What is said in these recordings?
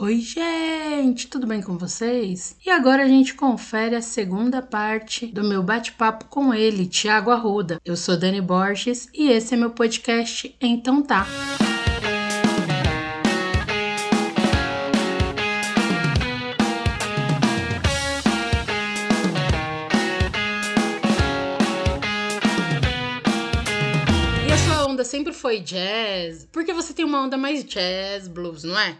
Oi, gente, tudo bem com vocês? E agora a gente confere a segunda parte do meu bate-papo com ele, Tiago Arruda. Eu sou Dani Borges e esse é meu podcast Então Tá. E a sua onda sempre foi jazz? Porque você tem uma onda mais jazz, blues, não é?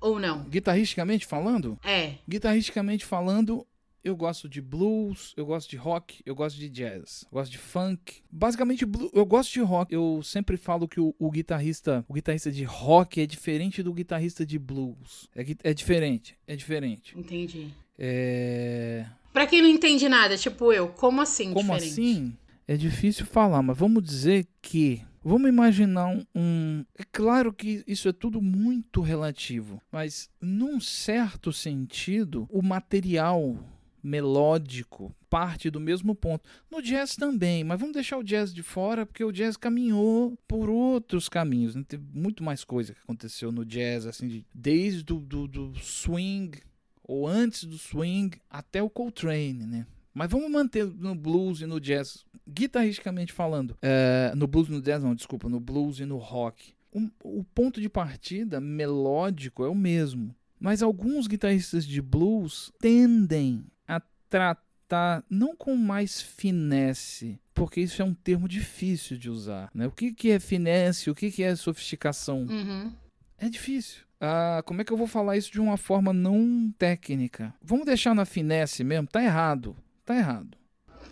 Ou não? Guitarristicamente falando? É. Guitarristicamente falando, eu gosto de blues, eu gosto de rock, eu gosto de jazz, eu gosto de funk. Basicamente, eu gosto de rock. Eu sempre falo que o, o guitarrista, o guitarrista de rock é diferente do guitarrista de blues. É, é diferente, é diferente. Entendi. É... Pra quem não entende nada, tipo eu, como assim Como diferente? assim? É difícil falar, mas vamos dizer que. Vamos imaginar um. É claro que isso é tudo muito relativo, mas num certo sentido, o material melódico parte do mesmo ponto. No jazz também, mas vamos deixar o jazz de fora, porque o jazz caminhou por outros caminhos. Né? Teve muito mais coisa que aconteceu no jazz, assim, de- desde do, do, do swing, ou antes do swing, até o Coltrane, né? Mas vamos manter no blues e no jazz, guitarristicamente falando. É, no blues e no jazz, não, desculpa, no blues e no rock. O, o ponto de partida melódico é o mesmo. Mas alguns guitarristas de blues tendem a tratar não com mais finesse, porque isso é um termo difícil de usar. Né? O que, que é finesse? O que, que é sofisticação? Uhum. É difícil. Ah, como é que eu vou falar isso de uma forma não técnica? Vamos deixar na finesse mesmo? Tá errado. Tá errado.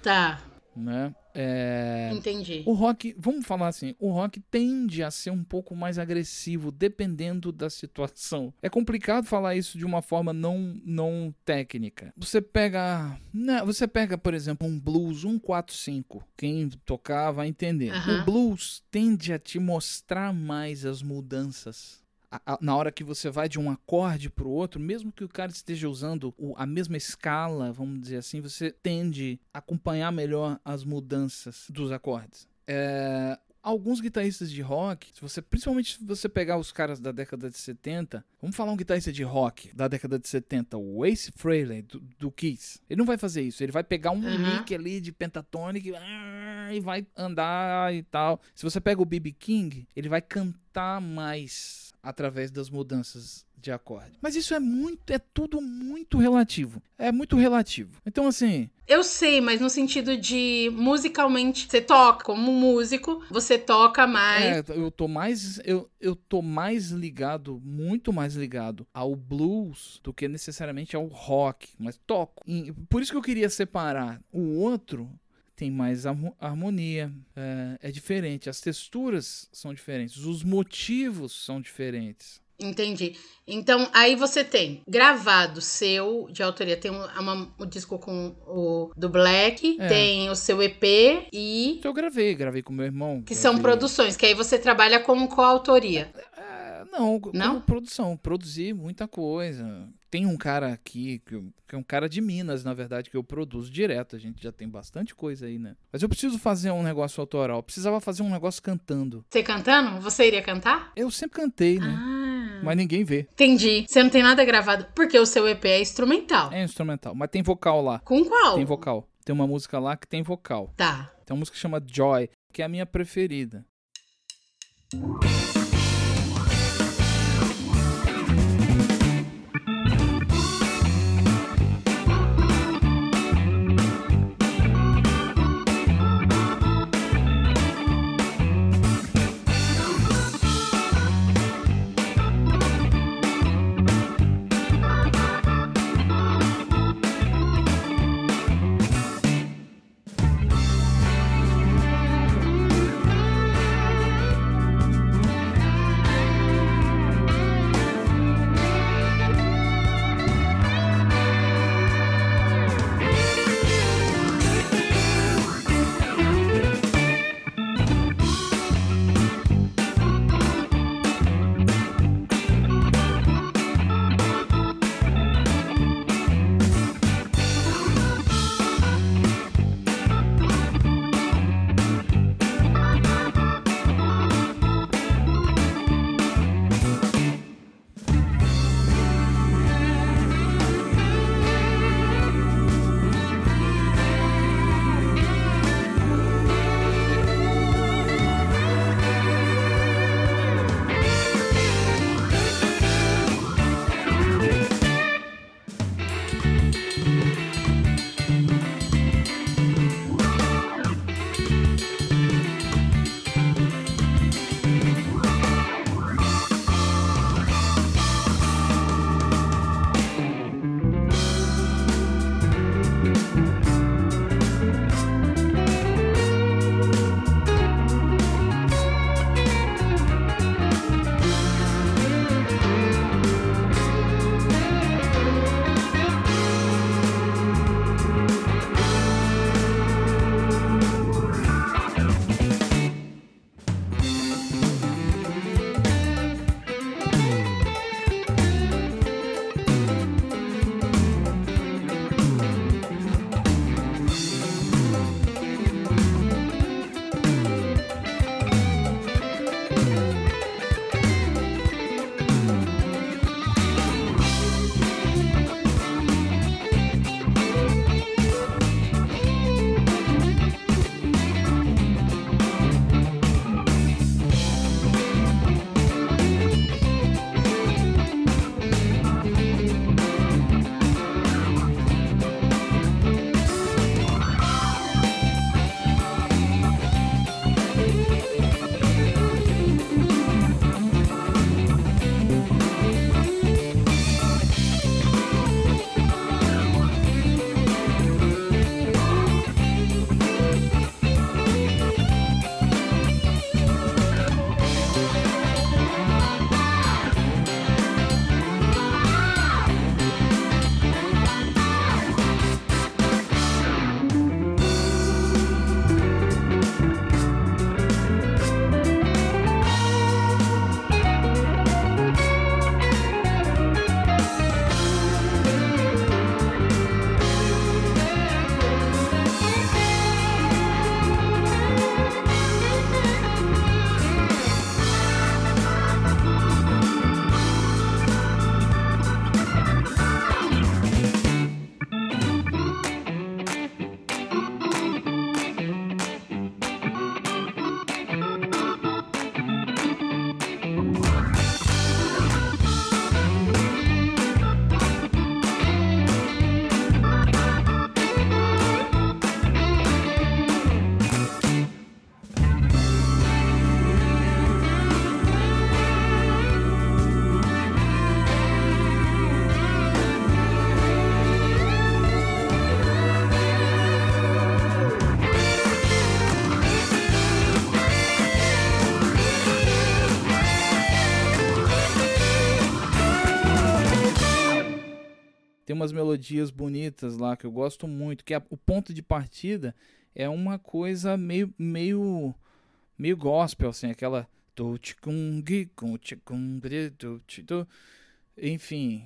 Tá, Né? É, entendi. O rock, vamos falar assim, o rock tende a ser um pouco mais agressivo dependendo da situação. É complicado falar isso de uma forma não, não técnica. Você pega, né, você pega, por exemplo, um blues 145. Quem tocar vai entender. O blues tende a te mostrar mais as mudanças. A- a- Na hora que você vai de um acorde para o outro, mesmo que o cara esteja usando o- a mesma escala, vamos dizer assim, você tende a acompanhar melhor as mudanças dos acordes. É, alguns guitarristas de rock, se você, principalmente se você pegar os caras da década de 70, vamos falar um guitarrista de rock da década de 70, o Ace Frehley, do, do Kiss. Ele não vai fazer isso, ele vai pegar um lick ali de pentatônica e, ah, e vai andar e tal. Se você pega o B.B. King, ele vai cantar mais através das mudanças de acorde. Mas isso é muito, é tudo muito relativo. É muito relativo. Então assim, Eu sei, mas no sentido de musicalmente, você toca como músico, você toca mais. É, eu tô mais eu, eu tô mais ligado, muito mais ligado ao blues do que necessariamente ao rock, mas toco. E por isso que eu queria separar. O outro tem mais harmo- harmonia, é, é diferente, as texturas são diferentes, os motivos são diferentes. Entendi. Então, aí você tem gravado seu de autoria. Tem um, uma- o disco com o do Black, É. tem o seu EP e. Então eu gravei, gravei com meu irmão. Que são gravei- produções, que aí você trabalha como coautoria. É, não, como Não? produção, produzi muita coisa. Tem um cara aqui, que, eu- é um cara de Minas, na verdade, que eu produzo direto. A gente já tem bastante coisa aí, né? Mas eu preciso fazer um negócio autoral. Precisava fazer um negócio cantando. Você cantando? Você iria cantar? Eu sempre cantei, né? Ah. Mas ninguém vê. Entendi. Você não tem nada gravado. Porque o seu EP é instrumental. É instrumental. Mas tem vocal lá. Com qual? Tem vocal. Tem uma música lá que tem vocal. Tá. Tem uma música que chama Joy, que é a minha preferida. tem melodias bonitas lá que eu gosto muito, que é o ponto de partida é uma coisa meio meio meio gospel assim, aquela enfim,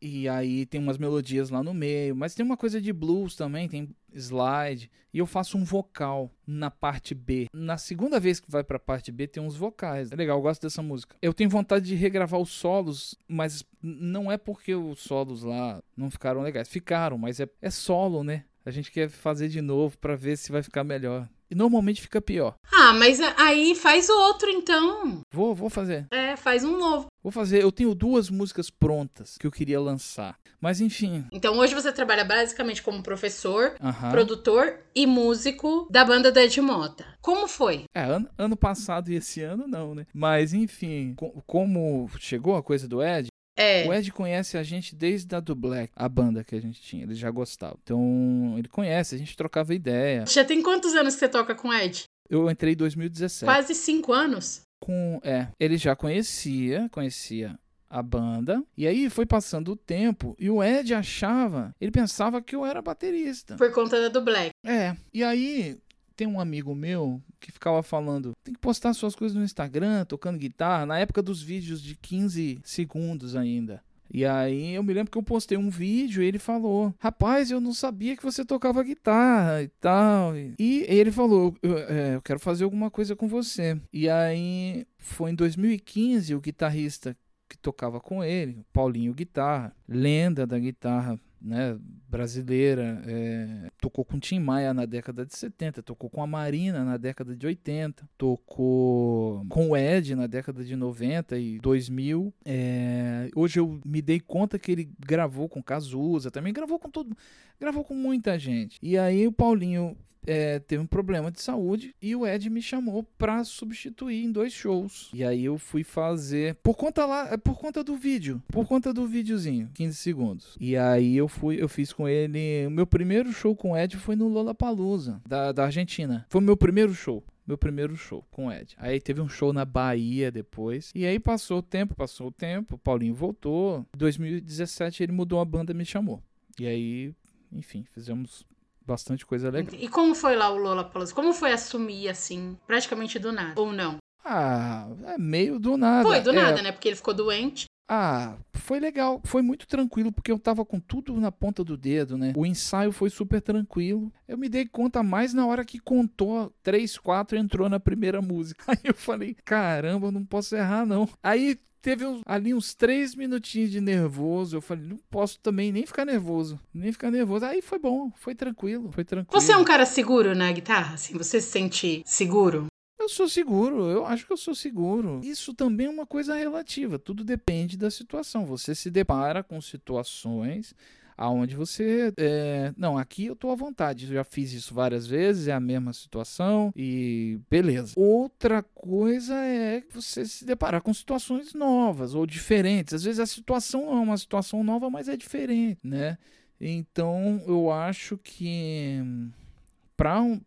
e aí tem umas melodias lá no meio, mas tem uma coisa de blues também, tem slide, e eu faço um vocal na parte B. Na segunda vez que vai pra parte B tem uns vocais. É legal, eu gosto dessa música. Eu tenho vontade de regravar os solos, mas não é porque os solos lá não ficaram legais. Ficaram, mas é, é solo, né? A gente quer fazer de novo para ver se vai ficar melhor. E normalmente fica pior. Ah, mas aí faz outro então. Vou, vou fazer. É, faz um novo. Vou fazer. Eu tenho duas músicas prontas que eu queria lançar. Mas enfim. Então hoje você trabalha basicamente como professor, produtor e músico da banda da Edmota. Como foi? É, ano, ano passado e esse ano não, né? Mas enfim, como chegou a coisa do Ed, é. O Ed conhece a gente desde a do Black, a banda que a gente tinha. Ele já gostava. Então, ele conhece, a gente trocava ideia. Já tem quantos anos que você toca com o Ed? Eu entrei em 2017. Quase cinco anos? Com, é, ele já conhecia, conhecia a banda. E aí foi passando o tempo e o Ed achava, ele pensava que eu era baterista. Por conta da do Black. É. E aí tem um amigo meu que ficava falando: tem que postar suas coisas no Instagram, tocando guitarra, na época dos vídeos de 15 segundos ainda. E aí eu me lembro que eu postei um vídeo e ele falou: Rapaz, eu não sabia que você tocava guitarra e tal. E ele falou: eu, é, eu quero fazer alguma coisa com você. E aí foi em 2015 o guitarrista que tocava com ele, Paulinho Guitarra, lenda da guitarra né, brasileira, é, tocou com Tim Maia na década de 70, tocou com a Marina na década de 80, tocou com o Ed na década de 90 e 2000. É, hoje eu me dei conta que ele gravou com Cazuza, também gravou com todo, gravou com muita gente. E aí o Paulinho é, teve um problema de saúde e o Ed me chamou para substituir em dois shows. E aí eu fui fazer por conta lá, é, por conta do vídeo, por conta do videozinho, 15 segundos. E aí eu fui, eu fiz com ele, o meu primeiro show com o Ed foi no Lollapalooza da, da Argentina. Foi o meu primeiro show meu primeiro show com o Ed. Aí teve um show na Bahia depois. E aí passou o tempo, passou o tempo, o Paulinho voltou. Em 2017 ele mudou a banda e me chamou. E aí, enfim, fizemos bastante coisa legal. E como foi lá o Lola Palusa? Como foi assumir assim, praticamente do nada? Ou não? Ah, é meio do nada. Foi do é... nada, né? Porque ele ficou doente. Ah, foi legal, foi muito tranquilo, porque eu tava com tudo na ponta do dedo, né? O ensaio foi super tranquilo. Eu me dei conta mais na hora que contou três, quatro entrou na primeira música. Aí eu falei, caramba, não posso errar, não. Aí teve uns, ali uns três minutinhos de nervoso. Eu falei, não posso também nem ficar nervoso. Nem ficar nervoso. Aí foi bom, foi tranquilo, foi tranquilo. Você é um cara seguro na guitarra? Assim, você se sente seguro? Eu sou seguro, eu acho que eu sou seguro. Isso também é uma coisa relativa, tudo depende da situação. Você se depara com situações aonde você é, não aqui eu tô à vontade eu já fiz isso várias vezes é a mesma situação e beleza. Outra coisa é você se deparar com situações novas ou diferentes. Às vezes a situação é uma situação nova mas é diferente né? Então eu acho que para um,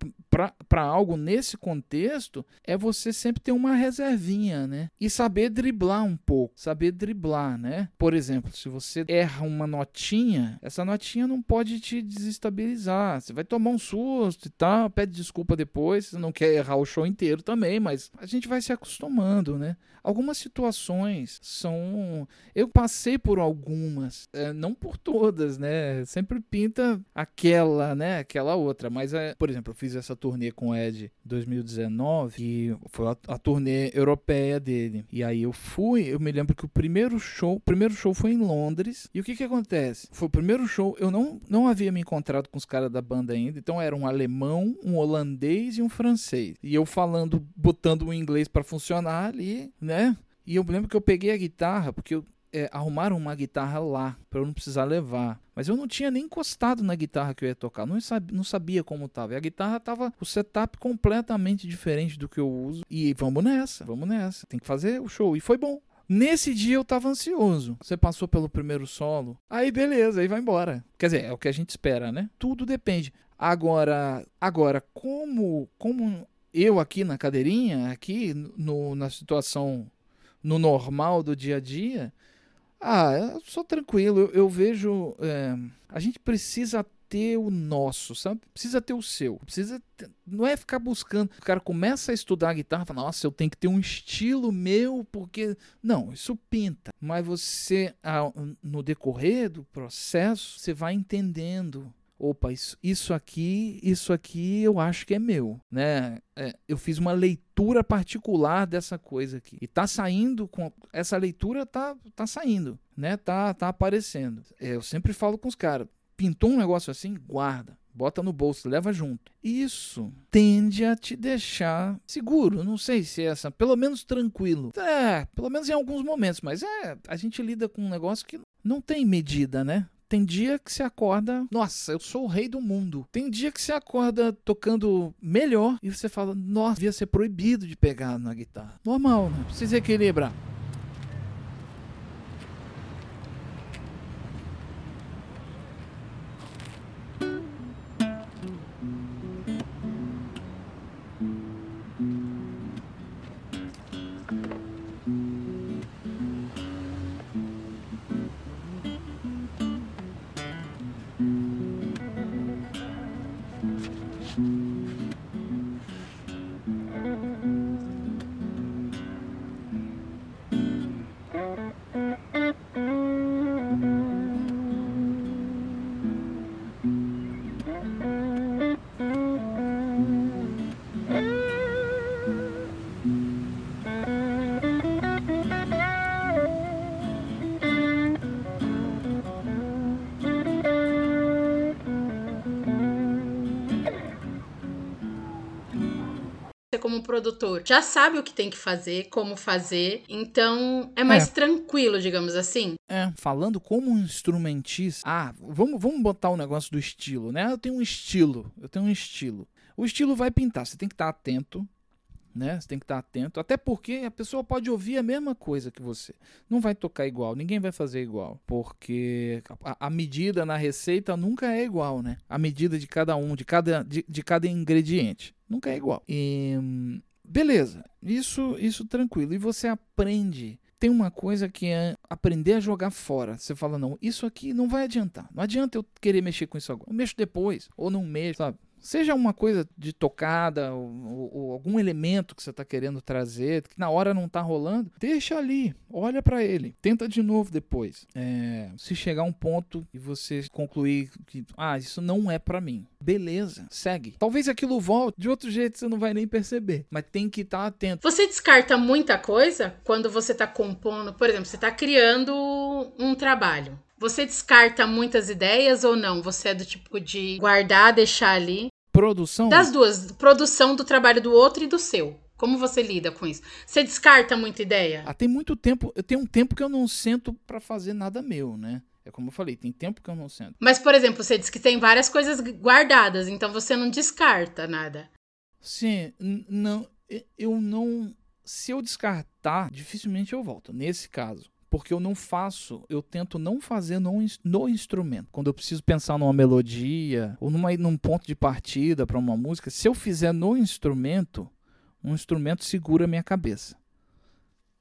para algo nesse contexto é você sempre ter uma reservinha, né? E saber driblar um pouco, saber driblar, né? Por exemplo, se você erra uma notinha, essa notinha não pode te desestabilizar. Você vai tomar um susto e tal, pede desculpa depois, você não quer errar o show inteiro também, mas a gente vai se acostumando, né? Algumas situações são. Eu passei por algumas, é, não por todas, né? Sempre pinta aquela, né? Aquela outra. Mas, é, por exemplo, eu fiz essa turnê com o Ed em 2019, que foi a, a, turnê europeia dele. E aí eu fui, eu me lembro que o primeiro show, o primeiro show foi em Londres. E o que que acontece? Foi o primeiro show, eu não, não havia me encontrado com os caras da banda ainda, então era um alemão, um holandês e um francês. E eu falando, botando o inglês para funcionar ali, né? E eu lembro que eu peguei a guitarra, porque eu, é, arrumaram uma guitarra lá, para eu não precisar levar. Mas eu não tinha nem encostado na guitarra que eu ia tocar, não sabia, não sabia como tava. E a guitarra tava o setup completamente diferente do que eu uso. E vamos nessa, vamos nessa. Tem que fazer o show. E foi bom. Nesse dia eu tava ansioso. Você passou pelo primeiro solo. Aí beleza, aí vai embora. Quer dizer, é o que a gente espera, né? Tudo depende. Agora, agora como como eu aqui na cadeirinha, aqui no, na situação no normal do dia a dia, Ah, eu sou tranquilo. Eu, eu vejo. É, a gente precisa ter o nosso, sabe? Precisa ter o seu. Precisa ter, não é ficar buscando. O cara começa a estudar guitarra, fala: "Nossa, eu tenho que ter um estilo meu, porque não, isso pinta". Mas você no decorrer do processo, você vai entendendo opa, isso, isso aqui, isso aqui eu acho que é meu, né? É, eu fiz uma leitura particular dessa coisa aqui e tá saindo com essa leitura tá tá saindo, né? Tá tá aparecendo. É, eu sempre falo com os caras, pintou um negócio assim, guarda, bota no bolso, leva junto. Isso tende a te deixar seguro, não sei se é essa, pelo menos tranquilo. É, pelo menos em alguns momentos, mas é, a gente lida com um negócio que não tem medida, né? Tem dia que você acorda, nossa, eu sou o rei do mundo. Tem dia que você acorda tocando melhor e você fala, nossa, devia ser proibido de pegar na guitarra. Normal, né? Precisa equilibrar. Produtor já sabe o que tem que fazer, como fazer, então é mais é. tranquilo, digamos assim. É, falando como um instrumentista. Ah, vamos, vamos botar o um negócio do estilo, né? Eu tenho um estilo, eu tenho um estilo. O estilo vai pintar, você tem que estar atento, né? Você tem que estar atento, até porque a pessoa pode ouvir a mesma coisa que você. Não vai tocar igual, ninguém vai fazer igual, porque a, a medida na receita nunca é igual, né? A medida de cada um, de cada, de, de cada ingrediente, nunca é igual. E beleza, isso, isso tranquilo. E você aprende tem uma coisa que é aprender a jogar fora. Você fala, não, isso aqui não vai adiantar. Não adianta eu querer mexer com isso agora. Eu mexo depois, ou não mexo, sabe? Seja uma coisa de tocada ou, ou algum elemento que você está querendo trazer, que na hora não está rolando, deixa ali, olha para ele, tenta de novo depois. É, se chegar um ponto e você concluir que, ah, isso não é para mim, beleza, segue. Talvez aquilo volte, de outro jeito você não vai nem perceber, mas tem que estar tá atento. Você descarta muita coisa quando você está compondo, por exemplo, você está criando um trabalho. Você descarta muitas ideias ou não? Você é do tipo de guardar, deixar ali? Produção? Das duas. Produção do trabalho do outro e do seu. Como você lida com isso? Você descarta muita ideia? Ah, tem muito tempo. Eu tenho um tempo que eu não sento para fazer nada meu, né? É como eu falei, tem tempo que eu não sento. Mas, por exemplo, você diz que tem várias coisas guardadas, então você não descarta nada. Sim, não. Eu não. Se eu descartar, dificilmente eu volto. Nesse caso porque eu não faço, eu tento não fazer no, no instrumento. Quando eu preciso pensar numa melodia ou numa, num ponto de partida para uma música, se eu fizer no instrumento, um instrumento segura a minha cabeça.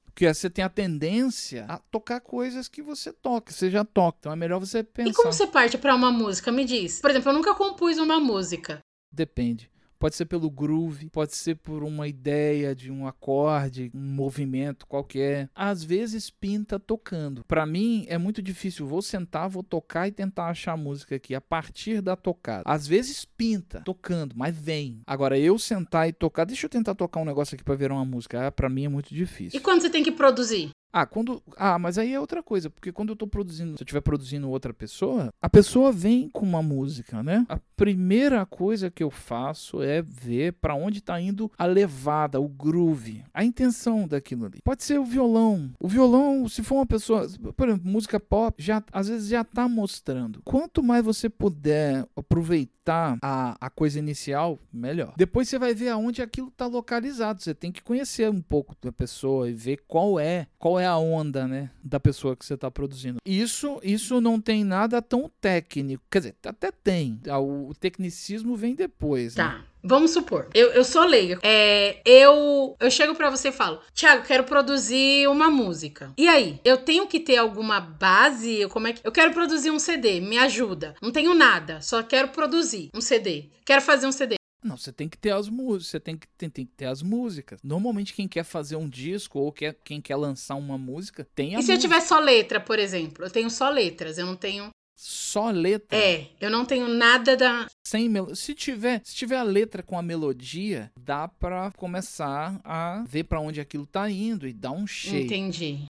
Porque você tem a tendência a tocar coisas que você toca, você já toca. Então é melhor você pensar. E como você parte para uma música? Me diz. Por exemplo, eu nunca compus uma música. Depende. Pode ser pelo groove, pode ser por uma ideia de um acorde, um movimento qualquer. Às vezes pinta tocando. Para mim é muito difícil. Vou sentar, vou tocar e tentar achar a música aqui a partir da tocada. Às vezes pinta tocando, mas vem. Agora eu sentar e tocar, deixa eu tentar tocar um negócio aqui para ver uma música. Ah, para mim é muito difícil. E quando você tem que produzir? Ah, quando. Ah, mas aí é outra coisa, porque quando eu tô produzindo, se eu estiver produzindo outra pessoa, a pessoa vem com uma música, né? A primeira coisa que eu faço é ver para onde tá indo a levada, o groove, a intenção daquilo ali. Pode ser o violão. O violão, se for uma pessoa, por exemplo, música pop, já às vezes já tá mostrando. Quanto mais você puder aproveitar a, a coisa inicial, melhor. Depois você vai ver aonde aquilo tá localizado. Você tem que conhecer um pouco da pessoa e ver qual é, qual é é a onda, né, da pessoa que você está produzindo. Isso, isso não tem nada tão técnico. Quer dizer, até tem. Ah, o tecnicismo vem depois. Tá. Né? Vamos supor, eu, eu sou leiga. É, eu, eu chego para você e falo, Tiago, quero produzir uma música. E aí? Eu tenho que ter alguma base? Como é que. Eu quero produzir um CD, me ajuda. Não tenho nada, só quero produzir um CD. Quero fazer um CD. Não, você tem que ter as músicas, você tem que, tem, tem, que ter as músicas. Normalmente quem quer fazer um disco ou quer, quem quer lançar uma música tem a E se música. eu tiver só letra, por exemplo? Eu tenho só letras, eu não tenho. Só letra? É, eu não tenho nada da. Sem mel... se tiver, se tiver a letra com a melodia, dá pra começar a ver para onde aquilo tá indo e dar um shape. Entendi.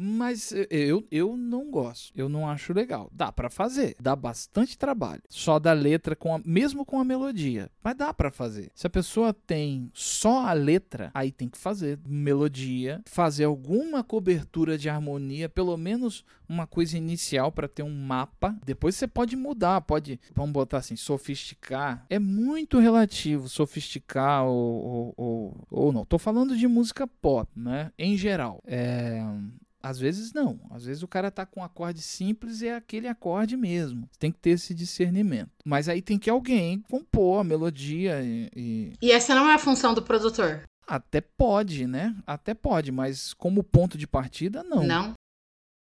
Mas eu, eu não gosto. Eu não acho legal. Dá para fazer. Dá bastante trabalho. Só da letra, com a, mesmo com a melodia. Mas dá para fazer. Se a pessoa tem só a letra, aí tem que fazer melodia, fazer alguma cobertura de harmonia, pelo menos uma coisa inicial para ter um mapa. Depois você pode mudar, pode, vamos botar assim, sofisticar. É muito relativo sofisticar ou, ou, ou, ou não. Tô falando de música pop, né? Em geral. É às vezes não. Às vezes o cara tá com um acorde simples e é aquele acorde mesmo. Tem que ter esse discernimento. Mas aí tem que alguém compor a melodia e. E, e essa não é a função do produtor? Até pode, né? Até pode, mas como ponto de partida, não. Não.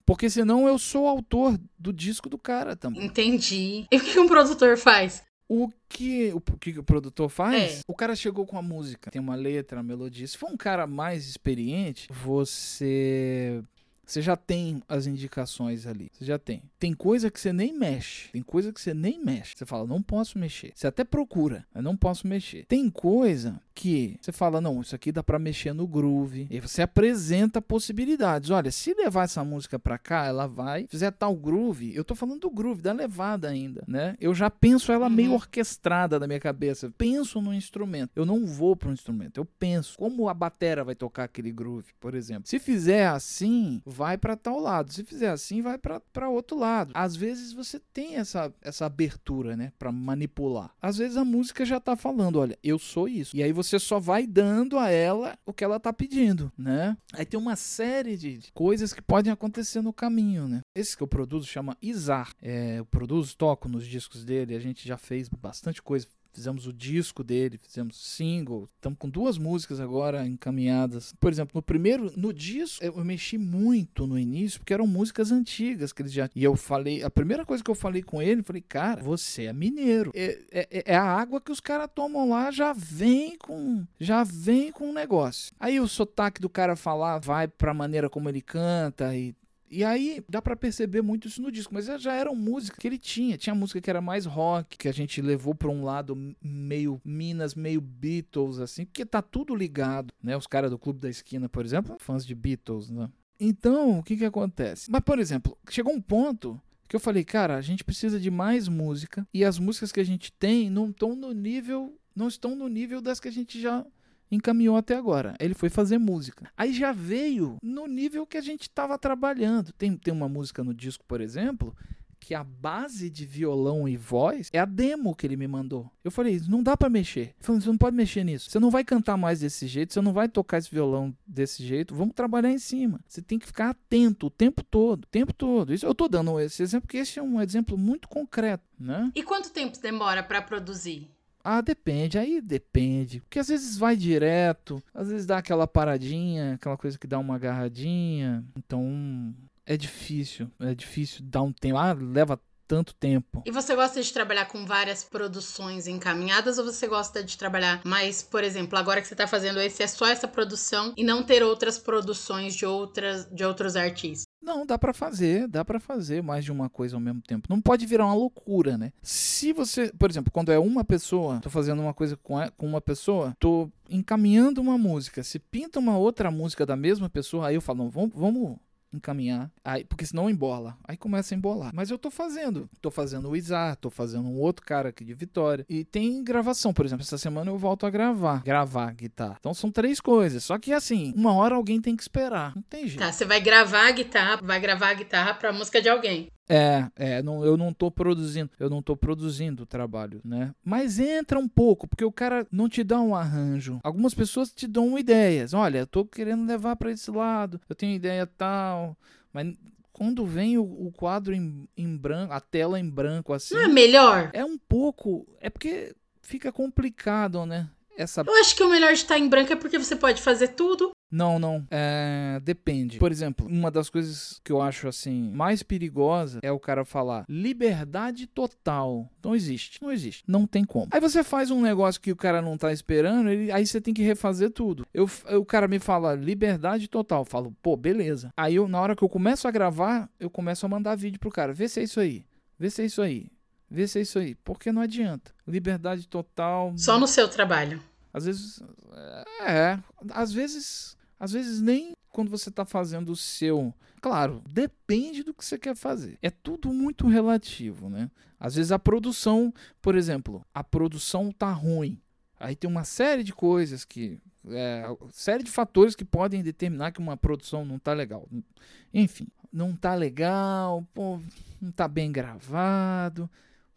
Porque senão eu sou autor do disco do cara também. Entendi. E o que um produtor faz? O que o, que o produtor faz? É. O cara chegou com a música, tem uma letra, uma melodia. Se for um cara mais experiente, você você já tem as indicações ali. Você já tem. Tem coisa que você nem mexe. Tem coisa que você nem mexe. Você fala, não posso mexer. Você até procura, mas não posso mexer. Tem coisa que você fala, não, isso aqui dá para mexer no groove. E você apresenta possibilidades. Olha, se levar essa música para cá, ela vai. Fizer tal groove. Eu tô falando do groove, da levada ainda, né? Eu já penso ela Uhum. meio orquestrada da minha cabeça. Eu penso no instrumento. Eu não vou pro instrumento. Eu penso como a batera vai tocar aquele groove, por exemplo. Se fizer assim, vai para tal lado. Se fizer assim, vai para outro lado. Às vezes você tem essa, essa abertura, né, para manipular. Às vezes a música já tá falando, olha, eu sou isso. E aí você só vai dando a ela o que ela tá pedindo, né? Aí tem uma série de coisas que podem acontecer no caminho, né? Esse que eu produzo chama Izar. É, eu produzo, toco nos discos dele, a gente já fez bastante coisa fizemos o disco dele, fizemos single, estamos com duas músicas agora encaminhadas. Por exemplo, no primeiro, no disco, eu mexi muito no início, porque eram músicas antigas que ele já. E eu falei, a primeira coisa que eu falei com ele, eu falei, cara, você é mineiro. É, é, é a água que os caras tomam lá, já vem com. Já vem com um negócio. Aí o sotaque do cara falar vai pra maneira como ele canta e e aí dá para perceber muito isso no disco, mas já eram músicas que ele tinha. Tinha música que era mais rock, que a gente levou para um lado meio Minas, meio Beatles, assim, porque tá tudo ligado, né? Os caras do Clube da Esquina, por exemplo, fãs de Beatles, né? Então, o que que acontece? Mas, por exemplo, chegou um ponto que eu falei, cara, a gente precisa de mais música e as músicas que a gente tem não estão no nível, não estão no nível das que a gente já encaminhou até agora. Ele foi fazer música. Aí já veio no nível que a gente estava trabalhando. Tem, tem uma música no disco, por exemplo, que a base de violão e voz é a demo que ele me mandou. Eu falei, não dá para mexer. Ele falou, você não pode mexer nisso. Você não vai cantar mais desse jeito, você não vai tocar esse violão desse jeito. Vamos trabalhar em cima. Você tem que ficar atento o tempo todo, o tempo todo. Isso eu tô dando esse exemplo porque esse é um exemplo muito concreto, né? E quanto tempo demora para produzir? Ah, depende, aí depende. Porque às vezes vai direto, às vezes dá aquela paradinha, aquela coisa que dá uma agarradinha. Então é difícil, é difícil dar um tempo. Ah, leva tanto tempo. E você gosta de trabalhar com várias produções encaminhadas ou você gosta de trabalhar mais, por exemplo, agora que você tá fazendo esse é só essa produção e não ter outras produções de outras de outros artistas? Não, dá para fazer, dá para fazer mais de uma coisa ao mesmo tempo. Não pode virar uma loucura, né? Se você, por exemplo, quando é uma pessoa, tô fazendo uma coisa com, a, com uma pessoa, tô encaminhando uma música. Se pinta uma outra música da mesma pessoa, aí eu falo, não, vamos, vamos encaminhar, aí, porque senão embola. Aí começa a embolar. Mas eu tô fazendo. Tô fazendo o Izar, tô fazendo um outro cara aqui de Vitória. E tem gravação, por exemplo, essa semana eu volto a gravar. Gravar guitarra. Então são três coisas. Só que assim, uma hora alguém tem que esperar. Não tem jeito. Tá, você vai gravar a guitarra, vai gravar a guitarra pra música de alguém. É, é, não, eu não tô produzindo, eu não tô produzindo o trabalho, né? Mas entra um pouco, porque o cara não te dá um arranjo. Algumas pessoas te dão ideias. Olha, eu tô querendo levar para esse lado, eu tenho ideia tal, mas quando vem o, o quadro em, em, branco, a tela em branco assim. Não é melhor? É um pouco. É porque fica complicado, né? Essa... Eu acho que o melhor de estar em branco é porque você pode fazer tudo. Não, não. É, depende. Por exemplo, uma das coisas que eu acho assim mais perigosa é o cara falar liberdade total. Não existe. Não existe. Não tem como. Aí você faz um negócio que o cara não tá esperando, ele, aí você tem que refazer tudo. Eu, o cara me fala liberdade total. Eu falo, pô, beleza. Aí eu, na hora que eu começo a gravar, eu começo a mandar vídeo pro cara. Vê se é isso aí. Vê se é isso aí. Vê se é isso aí. Porque não adianta. Liberdade total. Só no seu trabalho. Às vezes. É. Às vezes às vezes nem quando você está fazendo o seu. Claro, depende do que você quer fazer. É tudo muito relativo, né? Às vezes a produção, por exemplo, a produção tá ruim. Aí tem uma série de coisas que. É, série de fatores que podem determinar que uma produção não tá legal. Enfim, não tá legal, pô, não tá bem gravado.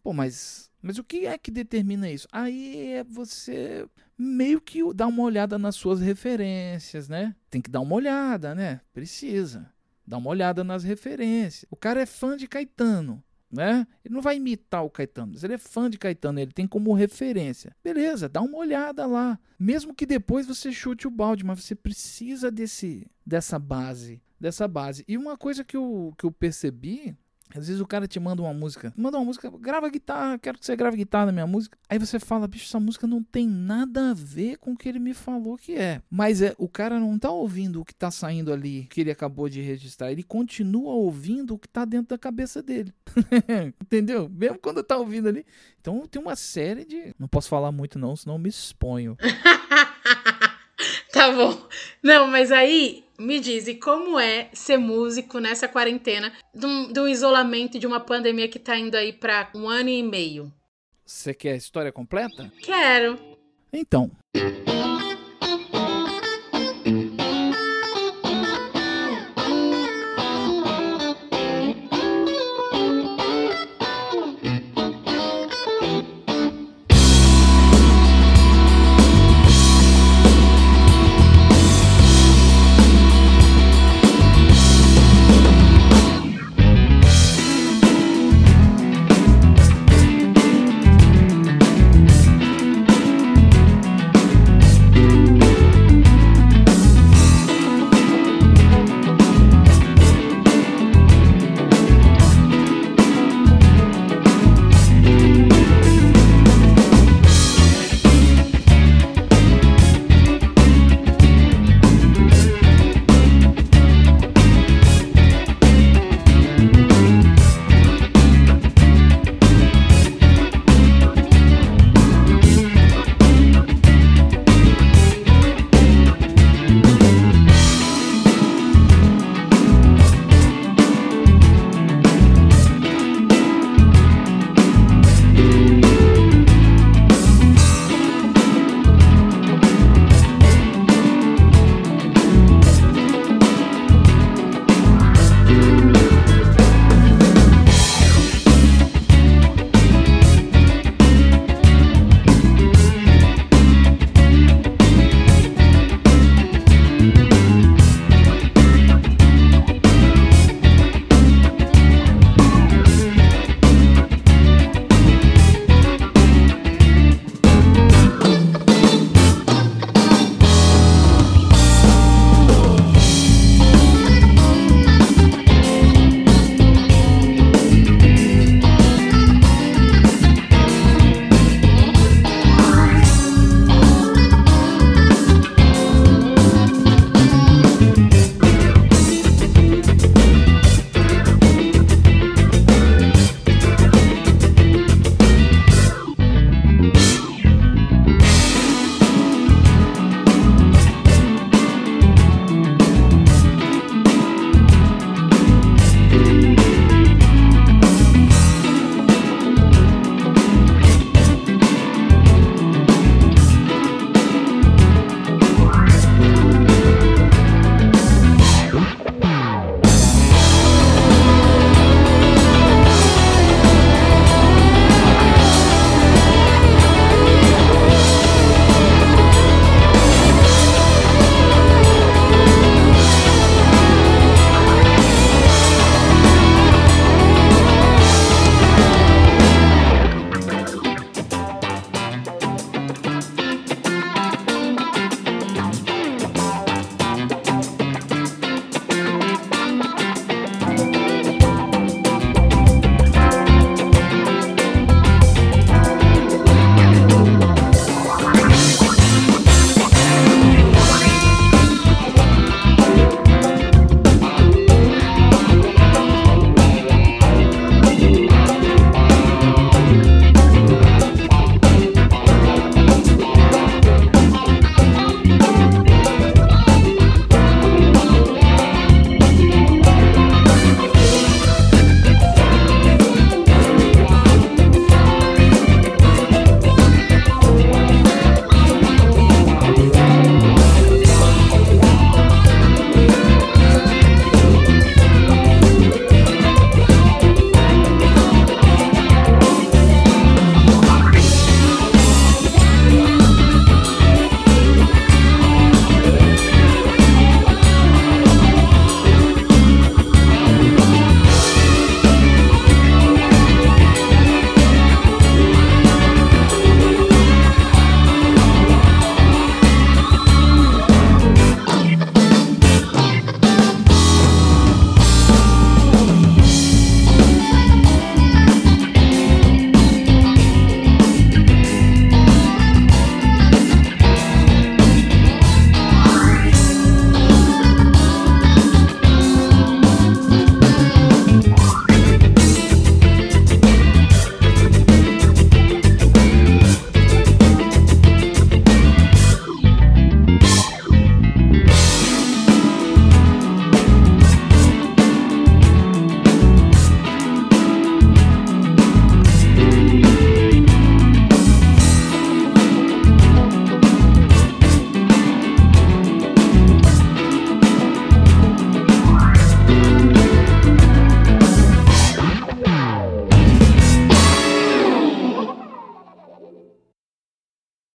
Pô, mas, mas o que é que determina isso? Aí é você meio que dar uma olhada nas suas referências, né? Tem que dar uma olhada, né? Precisa. Dar uma olhada nas referências. O cara é fã de Caetano, né? Ele não vai imitar o Caetano, mas ele é fã de Caetano, ele tem como referência. Beleza, dá uma olhada lá. Mesmo que depois você chute o balde, mas você precisa desse dessa base, dessa base. E uma coisa que eu, que eu percebi às vezes o cara te manda uma música, manda uma música, grava guitarra, quero que você grave guitarra na minha música. Aí você fala, bicho, essa música não tem nada a ver com o que ele me falou que é. Mas é, o cara não tá ouvindo o que tá saindo ali, que ele acabou de registrar. Ele continua ouvindo o que tá dentro da cabeça dele. Entendeu? Mesmo quando tá ouvindo ali. Então tem uma série de. Não posso falar muito, não, senão me exponho. tá bom. Não, mas aí me diz, e como é ser músico nessa quarentena, de um, isolamento de uma pandemia que tá indo aí pra um ano e meio? Você quer a história completa? Quero. Então.